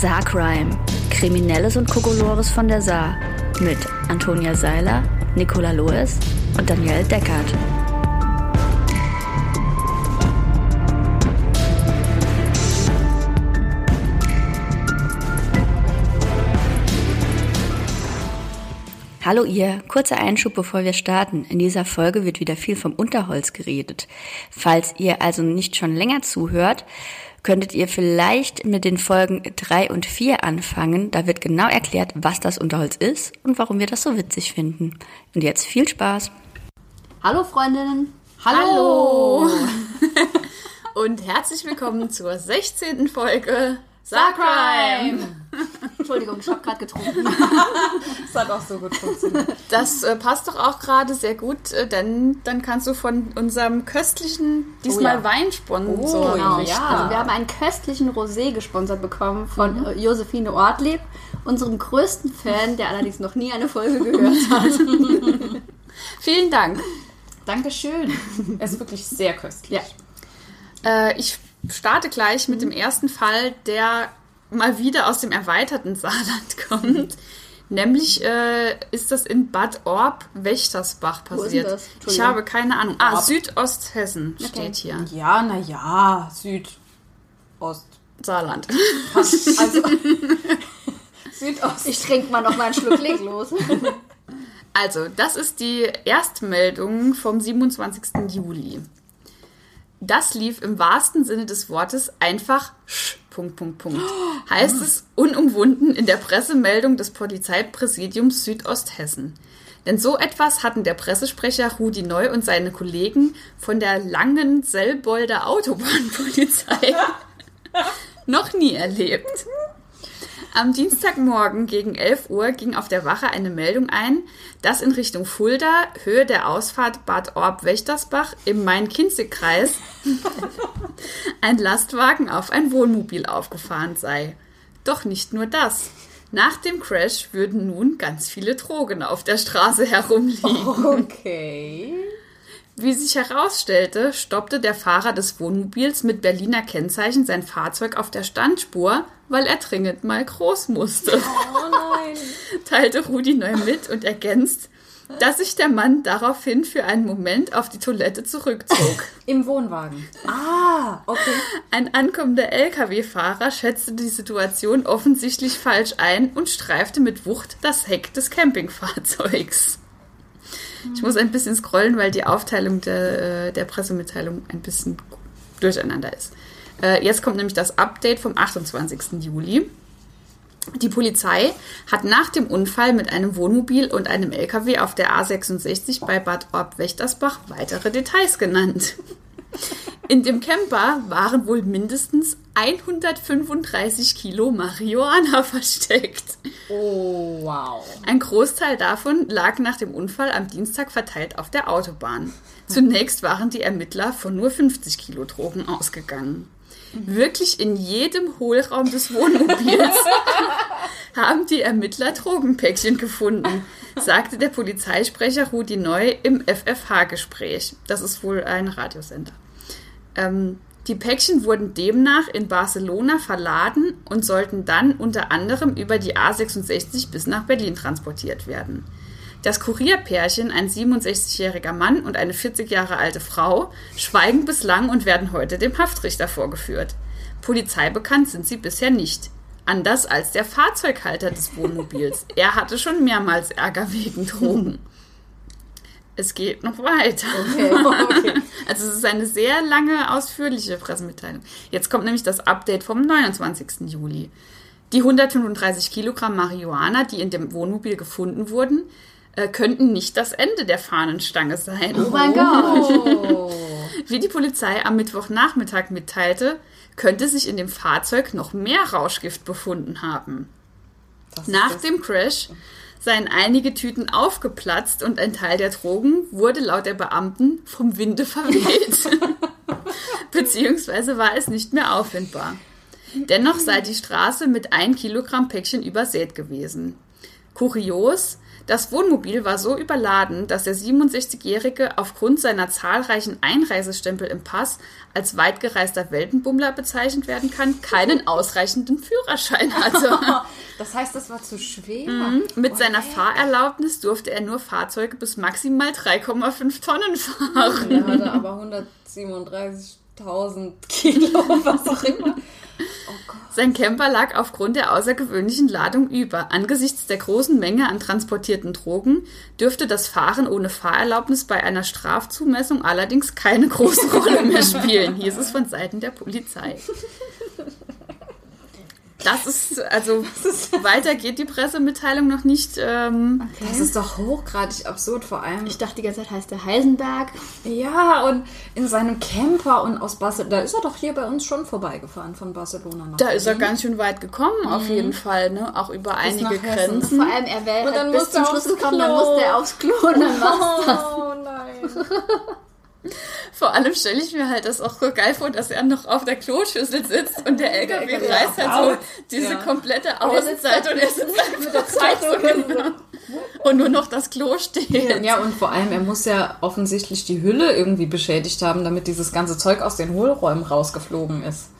Saarcrime. Kriminelles und Kokolores von der Saar. Mit Antonia Seiler, Nicola Loes und Danielle Deckert. Hallo ihr, kurzer Einschub, bevor wir starten. In dieser Folge wird wieder viel vom Unterholz geredet. Falls ihr also nicht schon länger zuhört, könntet ihr vielleicht mit den Folgen drei und vier anfangen. Da wird genau erklärt, was das Unterholz ist und warum wir das so witzig finden. Und jetzt viel Spaß. Hallo Freundinnen. Hallo. und herzlich willkommen zur 16. Folge Saarcrime. Entschuldigung, ich habe gerade getrunken. das hat auch so gut funktioniert. Das äh, passt doch auch gerade sehr gut, äh, denn dann kannst du von unserem köstlichen, diesmal Oh ja. Weinsponsor Oh, genau, ja. Also wir haben einen köstlichen Rosé gesponsert bekommen von äh, Josephine Ortlieb, unserem größten Fan, der allerdings noch nie eine Folge gehört hat. Vielen Dank. Dankeschön. Er ist wirklich sehr köstlich. Ja. Äh, ich starte gleich mit dem ersten Fall, der mal wieder aus dem erweiterten Saarland kommt. Nämlich äh, ist das in Bad Orb, Wächtersbach Wo ist passiert. ich habe keine Ahnung. Ah, Orb. Südosthessen steht hier. Ja, na ja, Südost. Saarland. Also Südost. Ich trinke mal noch mal einen Schluck Leg los. Also, das ist die Erstmeldung vom 27. Juli. Das lief im wahrsten Sinne des Wortes einfach sch, Punkt, Punkt, Punkt. Heißt es unumwunden in der Pressemeldung des Polizeipräsidiums Südosthessen. Denn so etwas hatten der Pressesprecher Rudi Neu und seine Kollegen von der langen Sellbolder Autobahnpolizei noch nie erlebt. Am Dienstagmorgen gegen 11 Uhr ging auf der Wache eine Meldung ein, dass in Richtung Fulda, Höhe der Ausfahrt Bad Orb-Wächtersbach im Main-Kinzig-Kreis ein Lastwagen auf ein Wohnmobil aufgefahren sei. Doch nicht nur das. Nach dem Crash würden nun ganz viele Drogen auf der Straße herumliegen. Okay. Wie sich herausstellte, stoppte der Fahrer des Wohnmobils mit Berliner Kennzeichen sein Fahrzeug auf der Standspur, weil er dringend mal groß musste. Oh nein. Teilte Rudi neu mit und ergänzt, dass sich der Mann daraufhin für einen Moment auf die Toilette zurückzog. Im Wohnwagen. Ah, okay. Ein ankommender Lkw-Fahrer schätzte die Situation offensichtlich falsch ein und streifte mit Wucht das Heck des Campingfahrzeugs. Ich muss ein bisschen scrollen, weil die Aufteilung der, äh, der Pressemitteilung ein bisschen durcheinander ist. Äh, Jetzt kommt nämlich das Update vom 28. Juli. Die Polizei hat nach dem Unfall mit einem Wohnmobil und einem LKW auf der A66 bei Bad Orb-Wächtersbach weitere Details genannt. In dem Camper waren wohl mindestens 135 Kilo Marihuana versteckt. Oh, wow. Ein Großteil davon lag nach dem Unfall am Dienstag verteilt auf der Autobahn. Zunächst waren die Ermittler von nur 50 Kilo Drogen ausgegangen. Wirklich in jedem Hohlraum des Wohnmobils haben die Ermittler Drogenpäckchen gefunden, sagte der Polizeisprecher Rudi Neu im FFH-Gespräch. Das ist wohl ein Radiosender. Ähm, die Päckchen wurden demnach in Barcelona verladen und sollten dann unter anderem über die A66 bis nach Berlin transportiert werden. Das Kurierpärchen, ein 67-jähriger Mann und eine 40 Jahre alte Frau, schweigen bislang und werden heute dem Haftrichter vorgeführt. Polizeibekannt sind sie bisher nicht. Anders als der Fahrzeughalter des Wohnmobils. Er hatte schon mehrmals Ärger wegen Drogen. Es geht noch weiter. Okay. Also es ist eine sehr lange, ausführliche Pressemitteilung. Jetzt kommt nämlich das Update vom 29. Juli. Die 135 Kilogramm Marihuana, die in dem Wohnmobil gefunden wurden, äh, könnten nicht das Ende der Fahnenstange sein. Oh mein Gott. Wie die Polizei am Mittwochnachmittag mitteilte, könnte sich in dem Fahrzeug noch mehr Rauschgift befunden haben. Nach dem Crash seien einige Tüten aufgeplatzt und ein Teil der Drogen wurde laut der Beamten vom Winde verweht. Beziehungsweise war es nicht mehr auffindbar. Dennoch sei die Straße mit ein Kilogramm Päckchen übersät gewesen. Kurios, das Wohnmobil war so überladen, dass der 67-Jährige aufgrund seiner zahlreichen Einreisestempel im Pass als weitgereister Weltenbummler bezeichnet werden kann, keinen ausreichenden Führerschein hatte. Das heißt, das war zu schwer. Mit seiner Fahrerlaubnis durfte er nur Fahrzeuge bis maximal 3,5 Tonnen fahren. Der hatte aber 137.000 Kilo, was auch immer. Sein Camper lag aufgrund der außergewöhnlichen Ladung über. Angesichts der großen Menge an transportierten Drogen dürfte das Fahren ohne Fahrerlaubnis bei einer Strafzumessung allerdings keine große Rolle mehr spielen, hieß es von Seiten der Polizei. Das ist, also weiter geht die Pressemitteilung noch nicht. Ähm, Das ist doch hochgradig absurd, vor allem. Ich dachte die ganze Zeit heißt der Heisenberg. ja, und in seinem Camper und aus Barcelona, da ist er doch hier bei uns schon vorbeigefahren, von Barcelona nach da ist er Berlin. ganz schön weit gekommen, auf jeden Fall, ne? Auch über einige nach Hessen. Grenzen. Vor allem, er wäre Und dann halt bis zum Schluss gekommen, dann musste er aufs Klo und dann war's das. Oh nein. Vor allem stelle ich mir halt das auch so geil vor, dass er noch auf der Kloschüssel sitzt und der LKW LKW reißt halt so diese Ja. komplette Außenzeit und er sitzt einfach mit der Zeitung und nur noch das Klo steht. Ja, und vor allem, er muss ja offensichtlich die Hülle irgendwie beschädigt haben, damit dieses ganze Zeug aus den Hohlräumen rausgeflogen ist.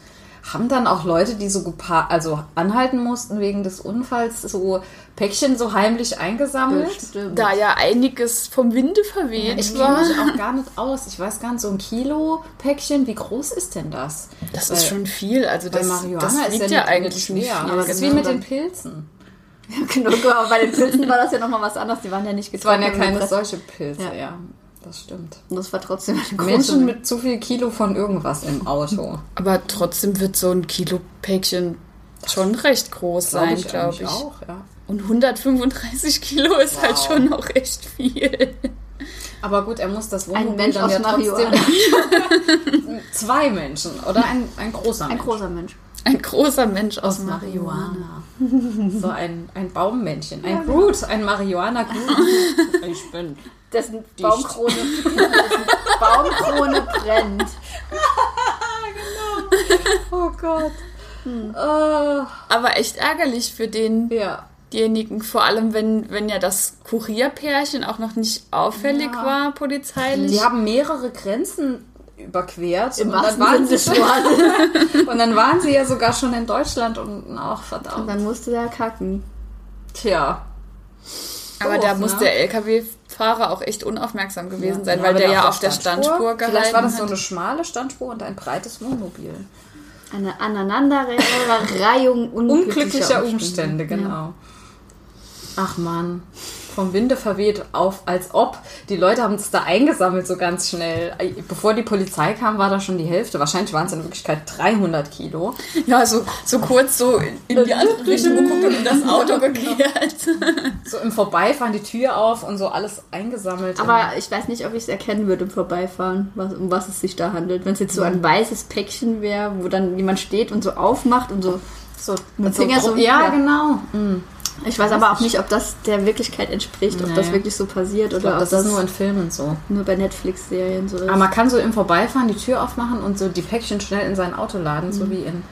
Haben dann auch Leute, die so also anhalten mussten wegen des Unfalls, so Päckchen so heimlich eingesammelt? Bestimmt. Da ja einiges vom Winde verweht Ich kenne mich auch gar nicht aus. Ich weiß gar nicht, so ein Kilo Päckchen, wie groß ist denn das? Das Weil ist schon viel. Also das, Marihuana das ist ja, ja, nicht- eigentlich nicht nicht schwer. viel. aber es ist wie mit den Pilzen. Genau, aber bei den Pilzen war das ja nochmal was anderes. Die waren ja nicht Es waren ja keine solche Pilze, Ja. ja. Das stimmt. Und das war trotzdem eine große Menschen mit zu viel Kilo von irgendwas im Auto. Aber trotzdem wird so ein Kilo Päckchen schon recht groß Glaub sein, ich glaube ich. auch, ja. Und 135 Kilo ist halt schon noch echt viel. Aber gut, er muss das Ein Wohnmobil Mensch dann aus ja trotzdem... Zwei Menschen oder ein, ein großer Ein Mensch. großer Mensch. Ein großer Mensch aus aus Marihuana. Marihuana. So ein, ein Baummännchen. Ein Groot, ein Marihuana-Groot. ich bin... Dessen Baumkrone, dessen Baumkrone brennt. Oh Gott. Äh, Aber echt ärgerlich für den ja. diejenigen, vor allem wenn, wenn ja das Kurierpärchen auch noch nicht auffällig Ja. war, polizeilich. Die haben mehrere Grenzen überquert. Im und, dann waren sie Wortes. und dann waren sie ja sogar schon in Deutschland und ach Und verdammt. dann musste der kacken. Tja. Aber Doof, da muss ne? der LKW-Fahrer auch echt unaufmerksam gewesen sein, Ja, weil aber der ja auf der Standspur gehalten Vielleicht war das so hat. eine schmale Standspur und ein breites Wohnmobil. Eine Aneinanderreihung unglücklicher, Unglücklicher Umstände. Umstände, genau. Ach man, vom Winde verweht auf, als ob. Die Leute haben es da eingesammelt so ganz schnell. Bevor die Polizei kam, war da schon die Hälfte. Wahrscheinlich waren es in Wirklichkeit 300 Kilo. Ja, so, so kurz so in die andere Richtung geguckt und in das Auto gekehrt. So im Vorbeifahren die Tür auf und so alles eingesammelt. Aber ich weiß nicht, ob ich es erkennen würde im Vorbeifahren, was, um was es sich da handelt. Wenn es jetzt so ein weißes Päckchen wäre, wo dann jemand steht und so aufmacht und so. so mit so Finger so- ja, ja. genau. Mm. Ich weiß aber auch nicht, ob das der Wirklichkeit entspricht, ob Nee. das wirklich so passiert oder glaube, ob das ist nur in Filmen so. nur bei Netflix-Serien so ist. Aber man kann so im Vorbeifahren die Tür aufmachen und so die Päckchen schnell in sein Auto laden, so wie in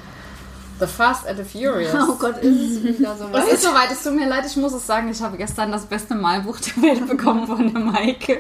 The Fast and the Furious. oh Gott, ist es wieder so Es ist soweit, es tut mir leid, ich muss es sagen, ich habe gestern das beste Malbuch der Welt bekommen von der Maike.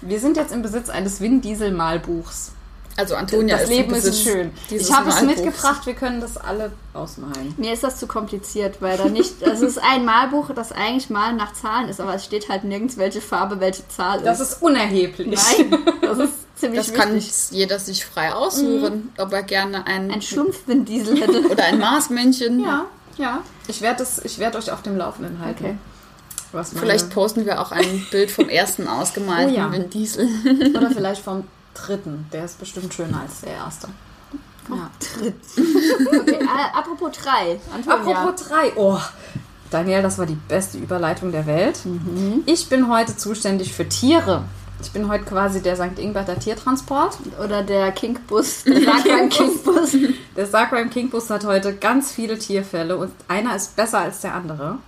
Wir sind jetzt im Besitz eines Vin Diesel Malbuchs. Also Antonia das ist Leben ist schön. Ich habe es mitgebracht, wir können das alle ausmalen. Mir ist das zu kompliziert, weil da nicht. Also es ist ein Malbuch, das eigentlich Malen nach Zahlen ist, aber es steht halt nirgends, welche Farbe welche Zahl Das ist. ist unerheblich. Nein, das ist ziemlich Das kann wichtig. jeder sich frei aussuchen, ob er gerne ein, Ein Schlumpfwinddiesel hätte. oder ein Marsmännchen. Ja, ja. Ich werde werd euch auf dem Laufenden halten. Okay. Vielleicht posten wir auch ein Bild vom ersten ausgemalten Oh ja. Diesel. Oder vielleicht vom dritten. Der ist bestimmt schöner als der erste. Ja. okay äh, apropos drei. Antonia. Apropos drei. Oh, Daniel, das war die beste Überleitung der Welt. Ich bin heute zuständig für Tiere. Ich bin heute quasi der St. Ingberter Tiertransport. Oder der Kinkbus. Der Sargbein Kinkbus. Der Sargbeim Kingbus hat heute ganz viele Tierfälle und einer ist besser als der andere.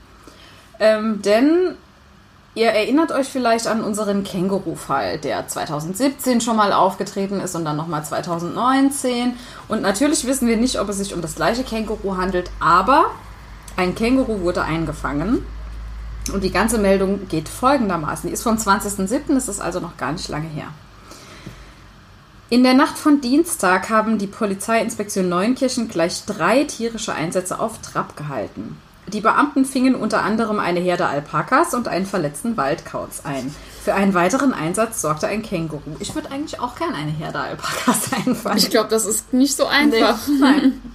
Ähm, denn ihr erinnert euch vielleicht an unseren Känguru-Fall, der 2017 schon mal aufgetreten ist und dann nochmal 2019. Und natürlich wissen wir nicht, ob es sich um das gleiche Känguru handelt, aber ein Känguru wurde eingefangen. Und die ganze Meldung geht folgendermaßen. Die ist vom 20.07., das ist also noch gar nicht lange her. In der Nacht von Dienstag haben die Polizeiinspektion Neunkirchen gleich drei tierische Einsätze auf Trab gehalten. Die Beamten fingen unter anderem eine Herde Alpakas und einen verletzten Waldkauz ein. Für einen weiteren Einsatz sorgte ein Känguru. Ich würde eigentlich auch gerne eine Herde Alpakas einfangen. Ich glaube, das ist nicht so einfach. Nein.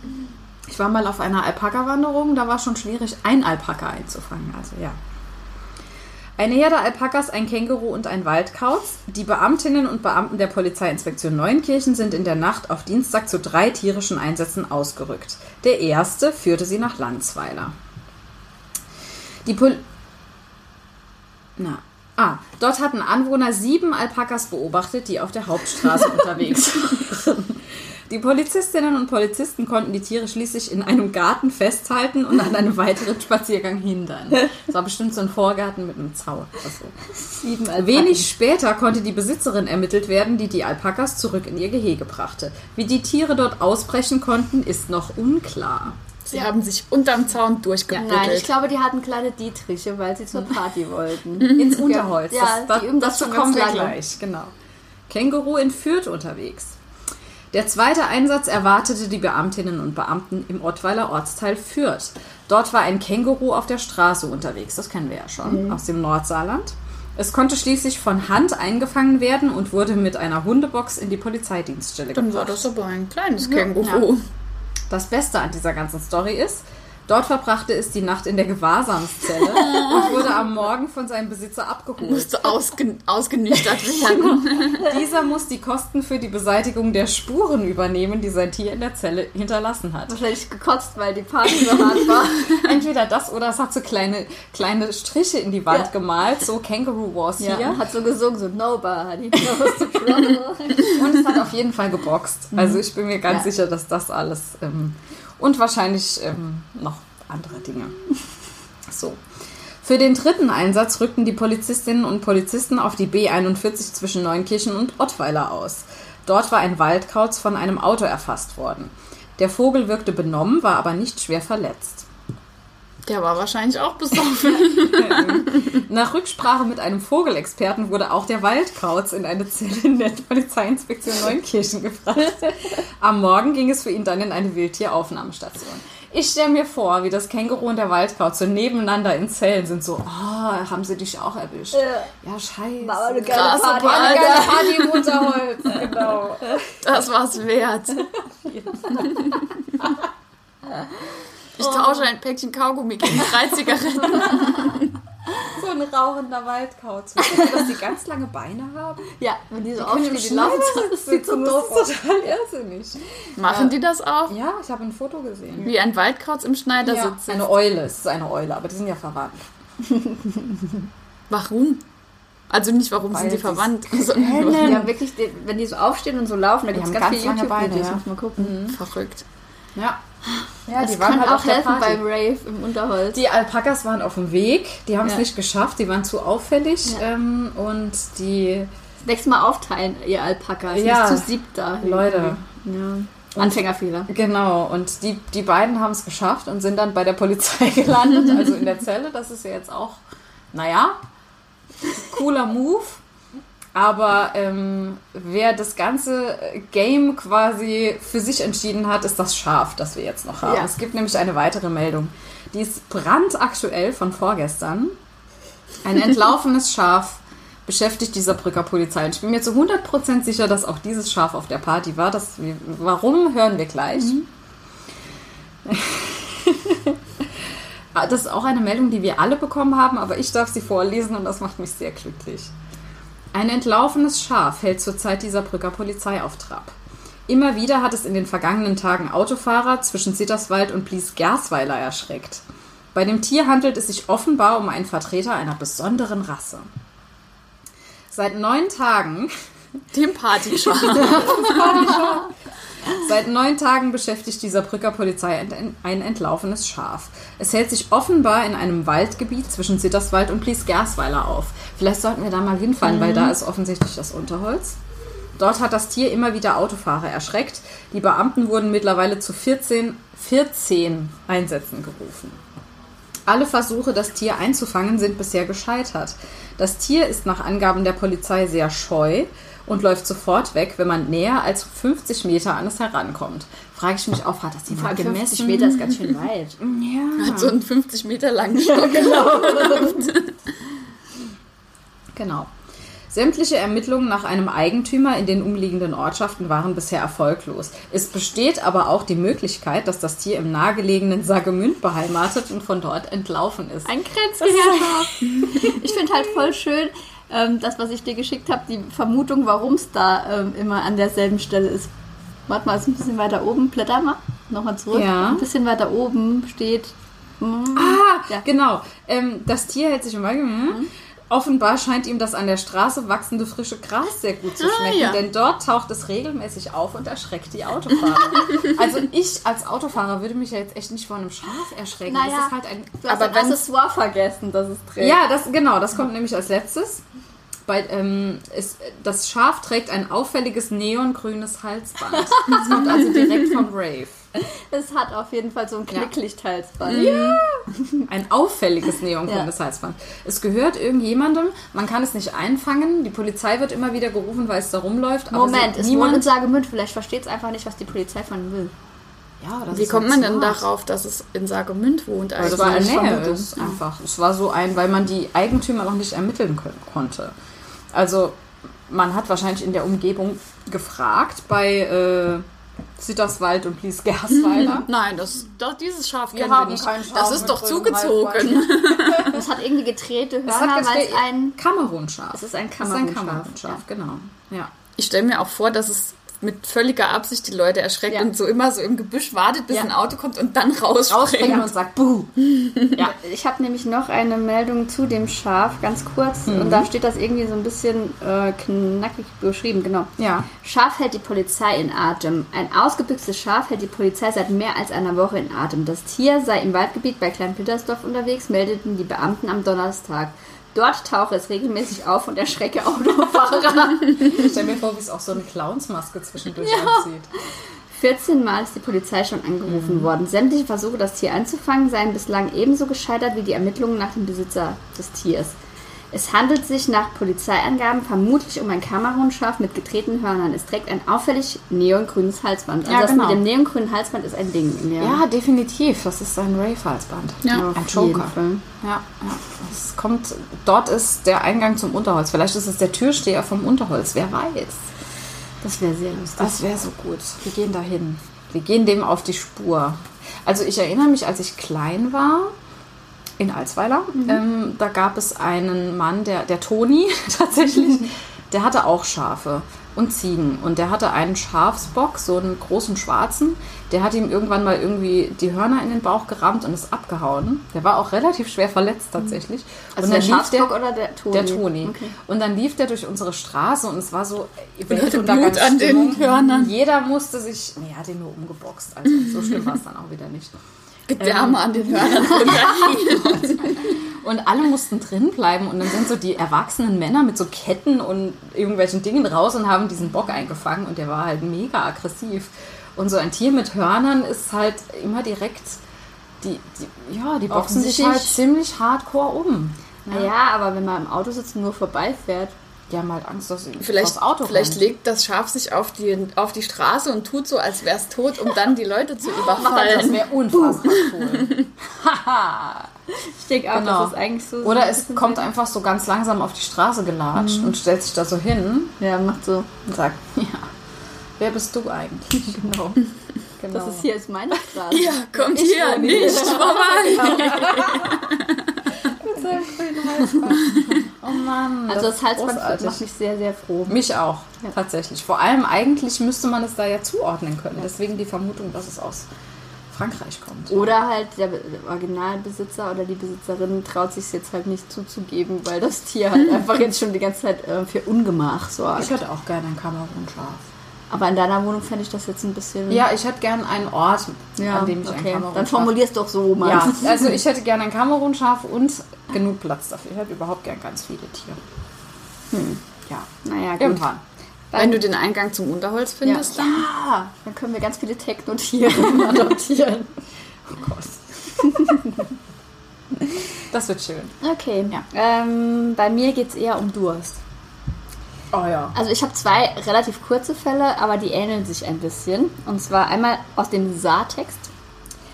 Ich war mal auf einer Alpaka-Wanderung, da war schon schwierig, ein Alpaka einzufangen. Also ja. Eine Herde Alpakas, ein Känguru und ein Waldkauz. Die Beamtinnen und Beamten der Polizeiinspektion Neunkirchen sind in der Nacht auf Dienstag zu drei tierischen Einsätzen ausgerückt. Der erste führte sie nach Landsweiler. Die Pol Na. Ah, dort hatten Anwohner sieben Alpakas beobachtet, die auf der Hauptstraße unterwegs waren. Die Polizistinnen und Polizisten konnten die Tiere schließlich in einem Garten festhalten und an einem weiteren Spaziergang hindern. Das war bestimmt so ein Vorgarten mit einem Zaun. Sieben Wenig später konnte die Besitzerin ermittelt werden, die die Alpakas zurück in ihr Gehege brachte. Wie die Tiere dort ausbrechen konnten, ist noch unklar. Sie haben sich unterm Zaun Nein, ich durchgebuddelt. glaube, die hatten kleine Dietriche, weil sie zur Party wollten. Ins Unterholz. Ja, das, die üben das, das kommen wir gleich. Genau. Känguru entführt unterwegs. Der zweite Einsatz erwartete die Beamtinnen und Beamten im Ottweiler Ortsteil Fürth. Dort war ein Känguru auf der Straße unterwegs, das kennen wir ja schon, aus dem Nordsaarland. Es konnte schließlich von Hand eingefangen werden und wurde mit einer Hundebox in die Polizeidienststelle Dann gebracht. war das aber ein kleines Känguru. Das Beste an dieser ganzen Story ist, dort verbrachte es die Nacht in der Gewahrsamszelle und wurde am Morgen von seinem Besitzer abgeholt. Musste ausgen ausgenüchtert werden. Dieser muss die Kosten für die Beseitigung der Spuren übernehmen, die sein Tier in der Zelle hinterlassen hat. Wahrscheinlich gekotzt, weil die Party so hart war. Entweder das oder es hat so kleine, kleine Striche in die Wand Ja. gemalt, so Kangaroo Wars Ja, hier. hat so gesungen, so nobody knows the trouble. Und es hat auf jeden Fall geboxt. Also ich bin mir ganz Ja. sicher, dass das alles ähm, und wahrscheinlich ähm, noch andere Dinge. So. Für den dritten Einsatz rückten die Polizistinnen und Polizisten auf die B41 zwischen Neunkirchen und Ottweiler aus. Dort war ein Waldkauz von einem Auto erfasst worden. Der Vogel wirkte benommen, war aber nicht schwer verletzt. Der war wahrscheinlich auch besoffen. Nach Rücksprache mit einem Vogelexperten wurde auch der Waldkauz in eine Zelle in der Polizeiinspektion Neunkirchen gebracht. Am Morgen ging es für ihn dann in eine Wildtieraufnahmestation. Ich stelle mir vor, wie das Känguru und der Waldkauz so nebeneinander in Zellen sind, so, oh, haben sie dich auch erwischt? Ja, scheiße. War eine geile Krasse Party. Party. Eine geile Party im Unterholz, genau. Das war's wert. Ich tausche ein Päckchen Kaugummi gegen drei Zigaretten. So ein rauchender Waldkauz. Wisst ihr, dass die ganz lange Beine haben? Ja, wenn die so aufstehen, die laufen, das sieht so doof aus. total irrsinnig. Machen die das auch? Ja, ich habe ein Foto gesehen. Wie ein Waldkauz im Ja, Schneidersitz. eine Eule, es ist eine Eule, aber die sind ja verwandt. Warum? Also nicht, warum Weil sind die sie- verwandt, sondern Ja, wirklich, wenn die so aufstehen und so laufen, da gibt es haben ganz, ganz viele lange Beine, YouTube-Videos, ja. muss man gucken. verrückt. Ja. Ja, Das die waren kann halt auch helfen beim Rave im Unterholz. Die Alpakas waren auf dem Weg, die haben es Ja. nicht geschafft, die waren zu auffällig Ja. ähm, und die Nächstes Mal aufteilen, ihr Alpakas. Ja. Nicht zu siebt da. Leute. Ja. Anfängerfehler. Genau, und die, die beiden haben es geschafft und sind dann bei der Polizei gelandet, also in der Zelle. Das ist ja jetzt auch, naja, cooler Move. Aber ähm, wer das ganze Game quasi für sich entschieden hat, ist das Schaf, das wir jetzt noch haben. Ja. Es gibt nämlich eine weitere Meldung. Die ist brandaktuell von vorgestern. Ein entlaufenes Schaf beschäftigt die Saarbrücker Polizei. Und ich bin mir zu 100% sicher, dass auch dieses Schaf auf der Party war. Das, warum, hören wir gleich. Ah, Das ist auch eine Meldung, die wir alle bekommen haben, aber ich darf sie vorlesen und das macht mich sehr glücklich. Ein entlaufenes Schaf hält zurzeit die Saarbrücker Polizei auf Trab. Immer wieder hat es in den vergangenen Tagen Autofahrer zwischen Sitterswald und Blies-Gersweiler erschreckt. Bei dem Tier handelt es sich offenbar um einen Vertreter einer besonderen Rasse. Seit neun Tagen Dem Partyschaf. Seit neun Tagen beschäftigt die Saarbrücker Polizei ein, entlaufenes Schaf. Es hält sich offenbar in einem Waldgebiet zwischen Sitterswald und Blies-Gersweiler auf. Vielleicht sollten wir da mal hinfahren, weil da ist offensichtlich das Unterholz. Dort hat das Tier immer wieder Autofahrer erschreckt. Die Beamten wurden mittlerweile zu 14, 14 Einsätzen gerufen. Alle Versuche, das Tier einzufangen, sind bisher gescheitert. Das Tier ist nach Angaben der Polizei sehr scheu und läuft sofort weg, wenn man näher als 50 Meter an es herankommt. Frage ich mich auch, hat das die mal 50 gemessen? Meter ist ganz schön weit. Ja. Hat so einen 50 Meter langen Stock. Genau. Sämtliche Ermittlungen nach einem Eigentümer in den umliegenden Ortschaften waren bisher erfolglos. Es besteht aber auch die Möglichkeit, dass das Tier im nahegelegenen Sagemünd beheimatet und von dort entlaufen ist. Ein Grenzgeherrschaft. ich finde halt voll schön, ähm, das, was ich dir geschickt habe, die Vermutung, warum es da ähm, immer an derselben Stelle ist. Warte mal, ist ein bisschen weiter oben. Blätter mal. Nochmal zurück. Ja. Ein bisschen weiter oben steht. mm, Ah, Ja. genau. Ähm, das Tier hält sich im Allgemeinen. Mhm. Offenbar scheint ihm das an der Straße wachsende frische Gras sehr gut zu Ah, schmecken, ja. denn dort taucht es regelmäßig auf und erschreckt die Autofahrer. also ich als Autofahrer würde mich ja jetzt echt nicht vor einem Schaf erschrecken. Naja. Das ist halt ein Du hast Aber ein Accessoire vergessen, das es trägt. Ja, das genau, das kommt nämlich als letztes. Bei, ähm, ist, das Schaf trägt ein auffälliges neongrünes Halsband. Das kommt also direkt vom Rave. Es hat auf jeden Fall so ein Klicklichthalsband. Ein auffälliges neongrünes Halsband. Es gehört irgendjemandem, man kann es nicht einfangen. Die Polizei wird immer wieder gerufen, weil es da rumläuft. aber Moment, sie- es niemand. wohnt in Sagemünd. Vielleicht versteht es einfach nicht, was die Polizei von ihm will. ja, das Wie ist kommt man denn darauf, dass es in Sagemünd wohnt eigentlich? das war in eine Nähe ist einfach. Es war so ein, weil man die Eigentümer noch nicht ermitteln können, konnte. Also man hat wahrscheinlich in der Umgebung gefragt bei äh, Sitterswald und Blies Gersweiler. Nein, das, doch, dieses Schaf Wir kennen wir haben nicht. kein Schaf Das ist doch zugezogen. Es hat irgendwie gedrehte Hörner, weil es ein... Kamerunschaf. Es ist ein Es ist ein Kamerunschaf, Kamerunschaf, genau. Ja. Ich stelle mir auch vor, dass es mit völliger Absicht die Leute erschreckt Ja. und so immer so im Gebüsch wartet, bis Ja. ein Auto kommt und dann rausspringt. Und sagt, buh. Ja. Ich habe nämlich noch eine Meldung zu dem Schaf, ganz kurz. Mhm. Und da steht das irgendwie so ein bisschen äh, knackig beschrieben, genau. Ja. Schaf hält die Polizei in Atem. Ein ausgebüxtes Schaf hält die Polizei seit mehr als einer Woche in Atem. Das Tier sei im Waldgebiet bei Klein-Pittersdorf unterwegs, meldeten die Beamten am Donnerstag. Dort tauche es regelmäßig auf und erschrecke Autofahrer. Ich stelle mir vor, wie es auch so eine Clownsmaske zwischendurch anzieht. 14 Mal ist die Polizei schon angerufen worden. Sämtliche Versuche, das Tier einzufangen, seien bislang ebenso gescheitert wie die Ermittlungen nach dem Besitzer des Tiers. Es handelt sich nach Polizeiangaben vermutlich um ein Kamerunschaf mit gedrehten Hörnern. Es trägt ein auffällig neongrünes Halsband. Also Ja, das genau. mit dem neongrünen Halsband ist ein Ding. in der- Ja, definitiv. Das ist ein Rave-Halsband. Ja, ein Joker. Ja, ja. Es kommt, dort ist der Eingang zum Unterholz. Vielleicht ist es der Türsteher vom Unterholz. Wer weiß. Das wäre sehr lustig. Das wäre so gut. Wir gehen dahin. Wir gehen dem auf die Spur. Also ich erinnere mich, als ich klein war in Alsweiler, ähm, da gab es einen Mann, der, der Toni tatsächlich, der hatte auch Schafe und Ziegen. Und der hatte einen Schafsbock, so einen großen schwarzen. Der hat ihm irgendwann mal irgendwie die Hörner in den Bauch gerammt und ist abgehauen. Der war auch relativ schwer verletzt tatsächlich. Also und der dann lief Schafsbock oder der Toni? der Toni. Okay. Und dann lief der durch unsere Straße und es war so Weltuntergangsstimmung. an den Hörnern. Jeder musste sich, nee, er hat ihn nur umgeboxt. Also so schlimm war es dann auch wieder nicht. Gedärme an den Hörnern. Und alle mussten drin bleiben und dann sind so die erwachsenen Männer mit so Ketten und irgendwelchen Dingen raus und haben diesen Bock eingefangen und der war halt mega aggressiv. Und so ein Tier mit Hörnern ist halt immer direkt, die, die ja, die boxen sich halt ziemlich hardcore um. Naja, aber wenn man im Auto sitzt und nur vorbeifährt. Die haben halt Angst, dass sie Vielleicht, Auto vielleicht rennt. legt das Schaf sich auf die, auf die Straße und tut so, als wäre es tot, um dann die Leute zu Das überfallen. wäre unfassbar cool. Haha. Ich denke auch, Genau. das ist eigentlich so. Oder es kommt einfach so ganz langsam auf die Straße gelatscht und stellt sich da so hin Ja, macht so. und sagt, ja, wer bist du eigentlich? Genau. Genau. Das ist hier ist meine Straße. Ja, kommt hier nicht vorbei. Oh Mann. Also das ist Halsband macht mich sehr, sehr froh. Mich auch, Ja. tatsächlich. Vor allem eigentlich müsste man es da ja zuordnen können. Deswegen die Vermutung, dass es aus Frankreich kommt. Oder halt der Be- Originalbesitzer oder die Besitzerin traut sich jetzt halt nicht zuzugeben, weil das Tier halt einfach jetzt schon die ganze Zeit äh, für Ungemach sorgt. Ich hätte auch gerne ein Kamerunschaf. Aber in deiner Wohnung fände ich das jetzt ein bisschen. Ja, ich hätte gerne einen Ort, ja an dem ich ein okay. Kamerunschaf... Dann formulier's doch so, Mann. Ja, also ich hätte gerne ein Kamerunschaf und genug Platz dafür. Ich hätte überhaupt gern ganz viele Tiere. Ja, Naja, gut. irgendwann. Wenn du den Eingang zum Unterholz findest, dann. Ja, dann können wir ganz viele Techno-Tiere adoptieren. Oh Gott. Das wird schön. Okay. Ja. Ähm, bei mir geht es eher um Durst. Oh ja. Also ich habe zwei relativ kurze Fälle, aber die ähneln sich ein bisschen. Und zwar einmal aus dem Saartext.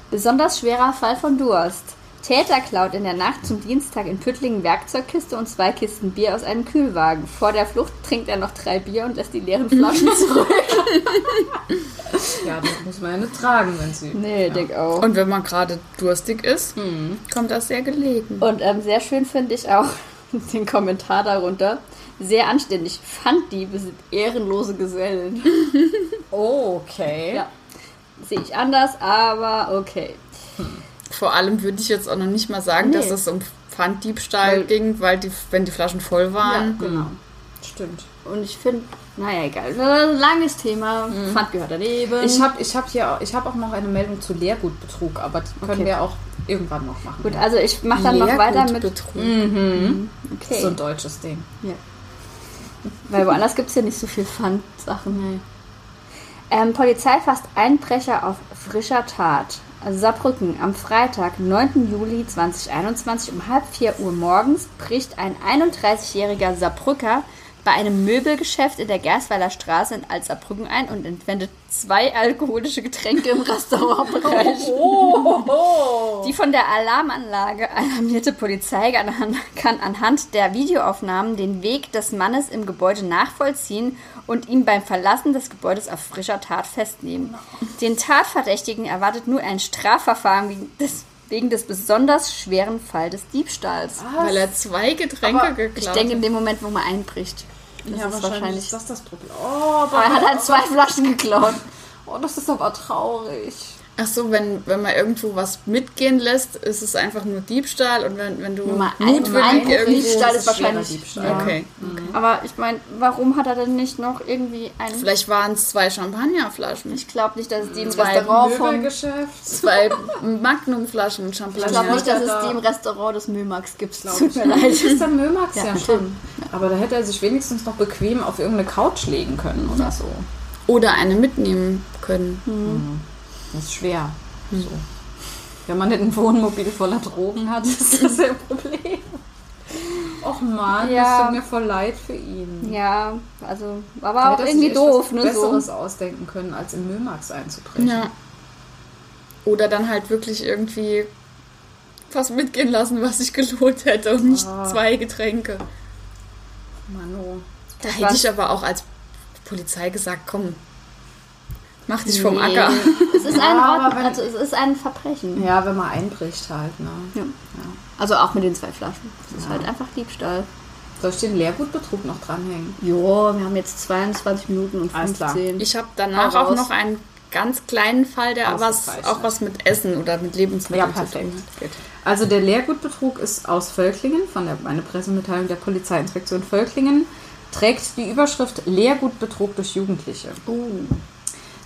Besonders schwerer Fall von Durst. Täter klaut in der Nacht zum Dienstag in Püttlingen Werkzeugkiste und zwei Kisten Bier aus einem Kühlwagen. Vor der Flucht trinkt er noch drei Bier und lässt die leeren Flaschen zurück. Ja, das muss man ja nicht tragen, wenn sie. nee, ja. denk auch. Und wenn man gerade durstig ist, Mhm. kommt das sehr gelegen. Und ähm, sehr schön finde ich auch den Kommentar darunter. Sehr anständig. Pfanddiebe sind ehrenlose Gesellen. Okay. Ja. Sehe ich anders, aber okay. Vor allem würde ich jetzt auch noch nicht mal sagen, Nee. dass es um Pfanddiebstahl Weil- ging, weil die, wenn die Flaschen voll waren. genau. Stimmt. Und ich finde, naja, egal. Langes Thema. Pfand gehört daneben. Ich habe ich hab hier auch, ich hab auch noch eine Meldung zu Leergutbetrug, aber die können Okay. wir auch irgendwann noch machen. Gut, also ich mache dann noch weiter mit. Leergutbetrug. Mhm. Okay. So ein deutsches Ding. Weil woanders gibt es ja nicht so viel Pfandsachen. Ähm, Polizei fasst Einbrecher auf frischer Tat. Saarbrücken, am Freitag, 9. Juli 2021 um halb vier Uhr morgens bricht ein 31-jähriger Saarbrücker bei einem Möbelgeschäft in der Gersweiler Straße in Altsaarbrücken ein und entwendet zwei alkoholische Getränke im Restaurantbereich. Die von der Alarmanlage alarmierte Polizei kann- kann anhand der Videoaufnahmen den Weg des Mannes im Gebäude nachvollziehen und ihn beim Verlassen des Gebäudes auf frischer Tat festnehmen. Den Tatverdächtigen erwartet nur ein Strafverfahren wegen des, wegen des besonders schweren Fall des Diebstahls. Weil er zwei Getränke Aber geklaut Ich hat. denke, in dem Moment, wo man einbricht. Das ja, ist wahrscheinlich wahrscheinlich. ist das das Problem. Oh, aber, Aber er hat halt zwei Flaschen geklaut. oh, das ist aber traurig. Ach so, wenn, wenn man irgendwo was mitgehen lässt, ist es einfach nur Diebstahl und wenn, wenn du ein- mutwillig ein irgendwo... Diebstahl ist wahrscheinlich- Diebstahl. Ja. Okay. Aber ich meine, warum hat er denn nicht noch irgendwie einen. Vielleicht waren es zwei Champagnerflaschen, Ich glaube nicht, dass es die im Zwei Restaurant vom. Zwei Magnumflaschen Ich Champagner. glaube nicht, dass es die im Restaurant des Müllmarks gibt. Tut ich mir leid. Das ist dann Müllmax ja, Ja, schon. Aber da hätte er sich wenigstens noch bequem auf irgendeine Couch legen können oder so. Oder eine mitnehmen können. Das ist schwer. So. Wenn man nicht ein Wohnmobil voller Drogen hat, ist das ein Problem. Och man, Ja. das tut mir voll leid für ihn. Ja, also, Da aber auch irgendwie doof, ne? Besseres So. ausdenken können, als im Müllmax einzubrechen. Ja. Oder dann halt wirklich irgendwie was mitgehen lassen, was sich gelohnt hätte und nicht Ah. zwei Getränke. Mano. Da Das hätte ich aber auch als Polizei gesagt, komm, mach dich vom Nee. Acker. Es ist ein Ja, wenn- also es ist ein Verbrechen. Ja, wenn man einbricht halt, ne? Ja. Also auch mit den zwei Flaschen. Das ist halt einfach Diebstahl. Soll ich den Leergutbetrug noch dranhängen? Jo, wir haben jetzt 22 Minuten und Alles klar. 15. Ich habe danach auch noch einen ganz kleinen Fall, der was, auch was mit Essen oder mit Lebensmitteln Ja, zu tun hat. Also der Leergutbetrug ist aus Völklingen, von der eine Pressemitteilung der Polizeiinspektion Völklingen, trägt die Überschrift Leergutbetrug durch Jugendliche.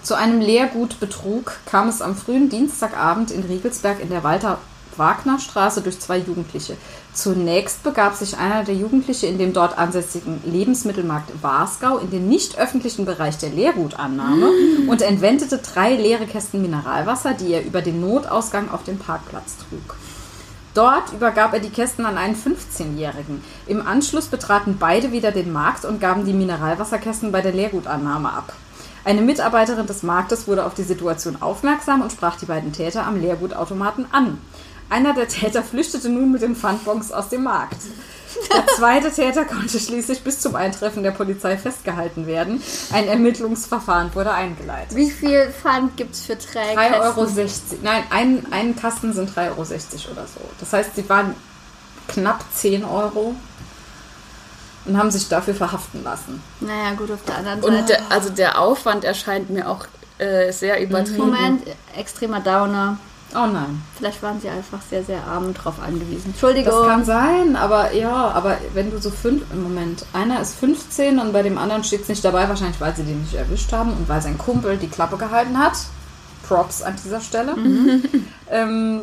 Zu einem Leergutbetrug kam es am frühen Dienstagabend in Riegelsberg in der Walter-Wagner-Straße durch zwei Jugendliche. Zunächst begab sich einer der Jugendliche in dem dort ansässigen Lebensmittelmarkt Wasgau in den nicht öffentlichen Bereich der Leergutannahme und entwendete drei leere Kästen Mineralwasser, die er über den Notausgang auf den Parkplatz trug. Dort übergab er die Kästen an einen 15-Jährigen. Im Anschluss betraten beide wieder den Markt und gaben die Mineralwasserkästen bei der Leergutannahme ab. Eine Mitarbeiterin des Marktes wurde auf die Situation aufmerksam und sprach die beiden Täter am Leergutautomaten an. Einer der Täter flüchtete nun mit den Pfandbons aus dem Markt. Der zweite Täter konnte schließlich bis zum Eintreffen der Polizei festgehalten werden. Ein Ermittlungsverfahren wurde eingeleitet. Wie viel Pfand gibt es für drei 3,60 Kästen? Euro. Nein, ein, ein Kasten sind 3,60 Euro oder so. Das heißt, sie waren knapp 10 Euro und haben sich dafür verhaften lassen. Naja, gut, auf der anderen Und Seite. der, also der Aufwand erscheint mir auch äh, sehr übertrieben. Moment, extremer Downer. Oh nein. Vielleicht waren sie einfach sehr, sehr arm und drauf angewiesen. Entschuldigung. Das kann sein, aber ja, aber wenn du so fünf, im Moment, einer ist 15 und bei dem anderen steht es nicht dabei, wahrscheinlich weil sie den nicht erwischt haben und weil sein Kumpel die Klappe gehalten hat. Props an dieser Stelle. ähm,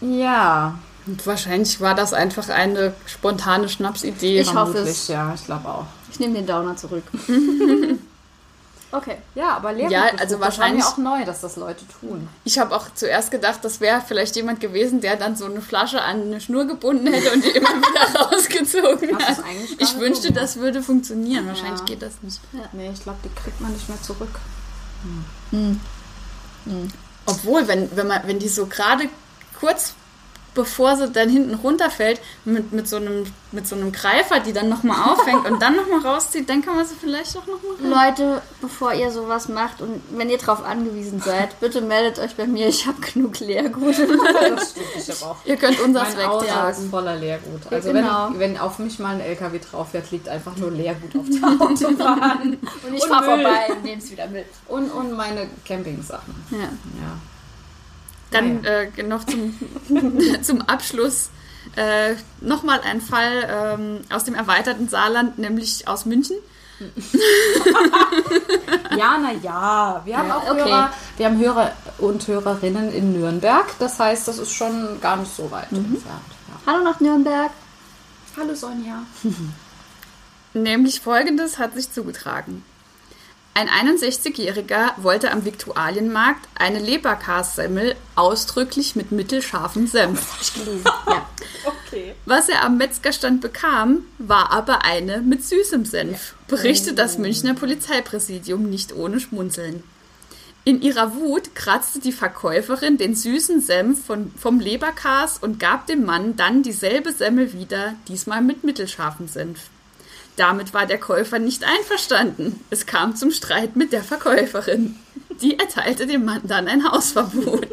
ja, Und wahrscheinlich war das einfach eine spontane Schnapsidee. Ich hoffe es. ja, ich glaube auch. ich nehme den Downer zurück. Okay. Ja, aber Leergut Ja, also das war wahrscheinlich- mir auch neu, dass das Leute tun. Ich habe auch zuerst gedacht, das wäre vielleicht jemand gewesen, der dann so eine Flasche an eine Schnur gebunden hätte und die immer wieder rausgezogen hat. Ich wünschte, das würde funktionieren. Wahrscheinlich geht das nicht. Nee, ich glaube, die kriegt man nicht mehr zurück. Obwohl, wenn, wenn, man, wenn die so gerade kurz bevor sie dann hinten runterfällt, mit, mit, so, einem, mit so einem Greifer, die dann nochmal auffängt und dann nochmal rauszieht, dann kann man sie vielleicht auch nochmal Leute, bevor ihr sowas macht und wenn ihr drauf angewiesen seid, bitte meldet euch bei mir. Ich habe genug Leergut. Das stimmt, ich habe auch. Ihr könnt unseres Mein Auto ist wegtragen. voller Leergut. Also genau. wenn, wenn auf mich mal ein LKW drauf fährt, liegt einfach nur Leergut auf der Autobahn. Und ich fahre vorbei und nehme es wieder mit. Und, und meine Campingsachen. Ja. Ja. Dann äh, noch zum, zum Abschluss äh, nochmal ein Fall ähm, aus dem erweiterten Saarland, nämlich aus München. Ja, na ja. Wir haben Ja, auch okay. Hörer, wir haben Hörer und Hörerinnen in Nürnberg. Das heißt, das ist schon gar nicht so weit entfernt. Ja. Hallo nach Nürnberg. Hallo Sonja. Nämlich folgendes hat sich zugetragen. Ein 61-Jähriger wollte am Viktualienmarkt eine Leberkassemmel ausdrücklich mit mittelscharfem Senf. Hab ich gelesen. Ja. Okay. Was er am Metzgerstand bekam, war aber eine mit süßem Senf, berichtet das Münchner Polizeipräsidium nicht ohne Schmunzeln. In ihrer Wut kratzte die Verkäuferin den süßen Senf von, vom Leberkas und gab dem Mann dann dieselbe Semmel wieder, diesmal mit mittelscharfem Senf. Damit war der Käufer nicht einverstanden. Es kam zum Streit mit der Verkäuferin. Die erteilte dem Mann dann ein Hausverbot.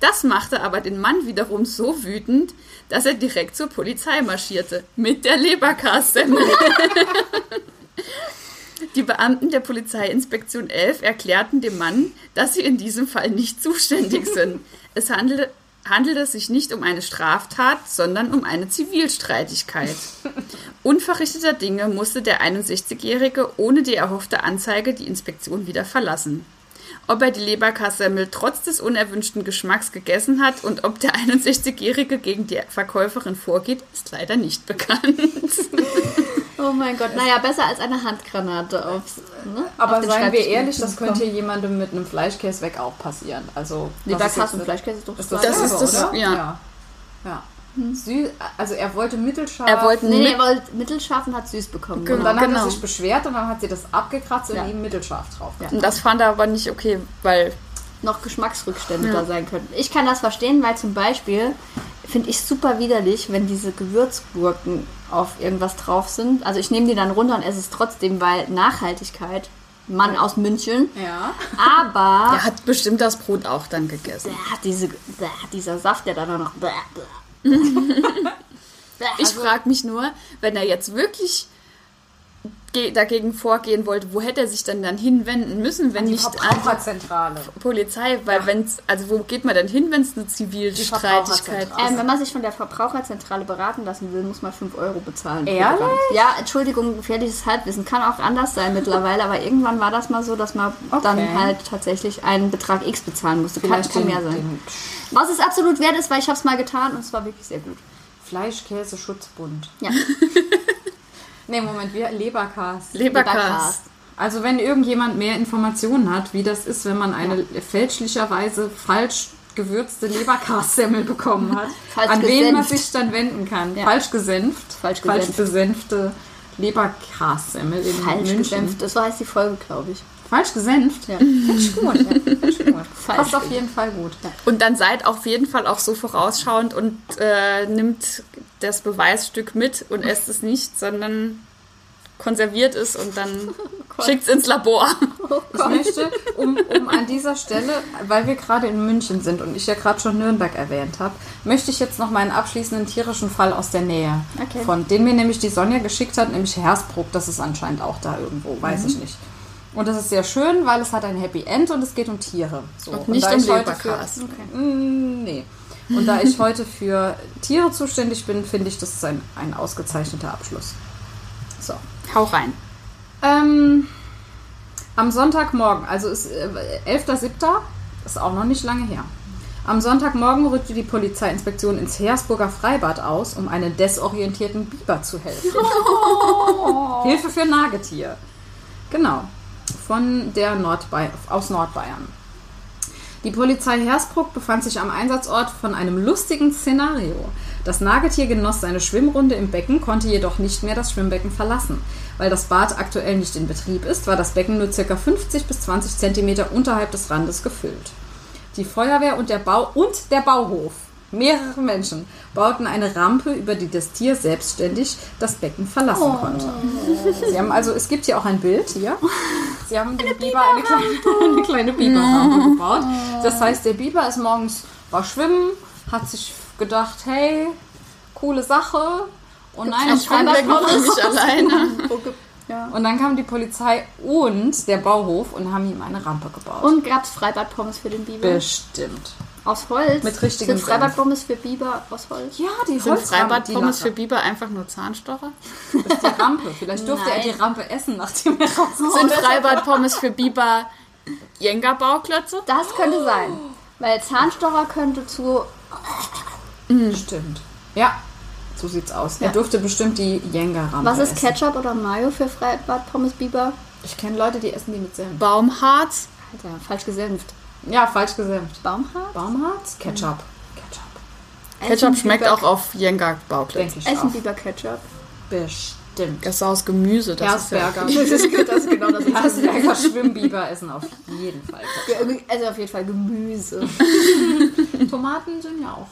Das machte aber den Mann wiederum so wütend, dass er direkt zur Polizei marschierte. Mit der Leberkassemmel. Die Beamten der Polizeiinspektion 11 erklärten dem Mann, dass sie in diesem Fall nicht zuständig sind. Es handelte, handelte sich nicht um eine Straftat, sondern um eine Zivilstreitigkeit. Unverrichteter Dinge musste der 61-Jährige ohne die erhoffte Anzeige die Inspektion wieder verlassen. Ob er die Leberkassemmel trotz des unerwünschten Geschmacks gegessen hat und ob der 61-Jährige gegen die Verkäuferin vorgeht, ist leider nicht bekannt. Oh mein Gott. Naja, besser als eine Handgranate aufs. Ne? Aber auf seien wir ehrlich, das könnte jemandem mit einem Fleischkäse weg auch passieren. Also nicht- Fleischkäse ist doch Ist das das, ist das- oder? ja. ja. ja. Sü also er wollte mittelscharf. Er wollte Nee, er wollte mittelscharf und hat süß bekommen. Genau. und dann hat genau. er sich beschwert und dann hat sie das abgekratzt Ja. und ihm mittelscharf drauf. Ja. Und das fand er aber nicht okay, weil noch Geschmacksrückstände Ja. da sein könnten. Ich kann das verstehen, weil zum Beispiel finde ich super widerlich, wenn diese Gewürzgurken auf irgendwas drauf sind. Also ich nehme die dann runter und esse es trotzdem, weil Nachhaltigkeit, Mann aus München. Ja. Aber er hat bestimmt das Brot auch dann gegessen. bäh, diese, bäh, dieser Saft, der dann noch... Bäh, Ich also- frage mich nur, wenn er jetzt wirklich dagegen vorgehen wollte, wo hätte er sich denn dann hinwenden müssen, wenn Die nicht an die Verbraucherzentrale. Polizei? Weil wenn's, also wo geht man denn hin, wenn es eine Zivilstreitigkeit Verbraucherzentrale. ist? Ähm, wenn man sich von der Verbraucherzentrale beraten lassen will, muss man 5 Euro bezahlen. Ehrlich? Ja, Entschuldigung, gefährliches Halbwissen. Kann auch anders sein mittlerweile, aber irgendwann war das mal so, dass man Okay. dann halt tatsächlich einen Betrag X bezahlen musste. Kann, Vielleicht kann den, mehr sein. Was es absolut wert ist, weil ich habe es mal getan und es war wirklich sehr gut. Fleischkäse-Schutzbund. Ja, Nee, Moment, wir Leberkas. Leberkas. Also wenn irgendjemand mehr Informationen hat, wie das ist, wenn man eine fälschlicherweise falsch gewürzte Leberkassemmel bekommen hat, Falsch an wen man gesenft. sich dann wenden kann. Ja. Falsch gesenft. Falsch falsch gesenft. besenfte Leberkassemmel in falsch München. gesenft. Das war heißt die Folge, glaube ich. Falsch gesenft? Ja. Finde gut. Ja. Passt auf jeden Fall gut. Und dann seid auf jeden Fall auch so vorausschauend und äh, nimmt das Beweisstück mit und esst es nicht, sondern konserviert es und dann schickt es ins Labor. Ich möchte, um, um an dieser Stelle, weil wir gerade in München sind und ich ja gerade schon Nürnberg erwähnt habe, möchte ich jetzt noch meinen abschließenden tierischen Fall aus der Nähe, Okay. von den mir nämlich die Sonja geschickt hat, nämlich Hersbruck. Das ist anscheinend auch da irgendwo, weiß ich nicht. Und das ist sehr schön, weil es hat ein Happy End und es geht um Tiere. So. Und nicht da um ich heute für- Leberkas. Mm, nee. Und da ich heute für Tiere zuständig bin, finde ich, das ist ein, ein ausgezeichneter Abschluss. So. Hau rein. Ähm, am Sonntagmorgen, also ist äh, 11.07., ist auch noch nicht lange her. Am Sonntagmorgen rückte die Polizeiinspektion ins Heersburger Freibad aus, um einem desorientierten Biber zu helfen. Hilfe für Nagetier. Genau. Von der Nordbay aus Nordbayern. Die Polizei Hersbruck befand sich am Einsatzort von einem lustigen Szenario. Das Nagetier genoss seine Schwimmrunde im Becken, konnte jedoch nicht mehr das Schwimmbecken verlassen. Weil das Bad aktuell nicht in Betrieb ist, war das Becken nur ca. 50 bis 20 Zentimeter unterhalb des Randes gefüllt. Die Feuerwehr und der Bau und der Bauhof, mehrere Menschen, bauten eine Rampe, über die das Tier selbstständig das Becken verlassen konnte. Sie haben also, es gibt hier auch ein Bild hier. Sie haben dem Biber eine kleine, eine kleine Biberrampe gebaut. Das heißt, der Biber ist morgens war schwimmen, hat sich gedacht, hey, coole Sache. Und nein, Ein Schwimmbecken für mich alleine. Ja. Und dann kam die Polizei und der Bauhof und haben ihm eine Rampe gebaut. Und gab's Freibadpommes für den Biber? Bestimmt. Aus Holz? Mit richtigem Sind Freibadpommes für Biber aus Holz? Ja, die Sind Freibadpommes für Biber einfach nur Zahnstocher? die Das ist die Rampe. Vielleicht durfte er Nein. die Rampe essen, nachdem er rauskommt. Sind Freibadpommes für Biber Jenga-Bauklötze? Das könnte sein. Weil Zahnstocher könnte zu. Stimmt. Ja, so sieht's aus. Er Ja. durfte bestimmt die Jenga-Rampe Was ist essen. Ketchup oder Mayo für Freibadpommes Biber? Ich kenne Leute, die essen die mit Senf. Baumharz? Alter, falsch gesenft. Ja, falsch gesenft. Baumharz? Baumharz? Ketchup. Ketchup. Ketchup Essen schmeckt Biber- auch auf Jenga-Bauklötze. Denke ich Essen auch. Biber Ketchup. Bestimmt. Das ist aus Gemüse. Das ist ja Herzberger. Das ist, das ist genau das. Herzberger Schwimmbiber essen auf jeden Fall. Ketchup. Also auf jeden Fall Gemüse. Tomaten sind ja auch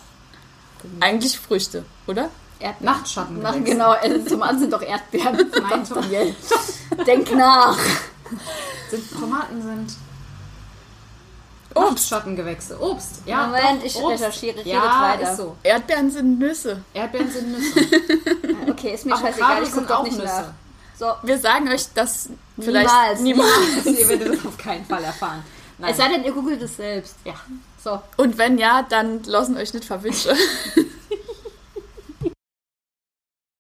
eigentlich Früchte, oder? Erdbeeren. Nachtschatten. Nach, genau, also Tomaten sind doch Erdbeeren. Nein, Tomaten, Denk nach. sind, Tomaten sind Obst. Nachtschattengewächse. Obst. Ja, Moment, doch, ich Obst. recherchiere, redet Ja, weiter. ist so. Erdbeeren sind Nüsse. Erdbeeren sind Nüsse. Okay, ist mir scheißegal, ich doch auch nicht Nüsse. nach. So, Wir sagen euch das vielleicht Niemals. niemals. Ihr werdet das auf keinen Fall erfahren. Nein. es sei denn, ihr googelt es selbst. ja. So, Und wenn ja, dann lassen euch nicht verwischen.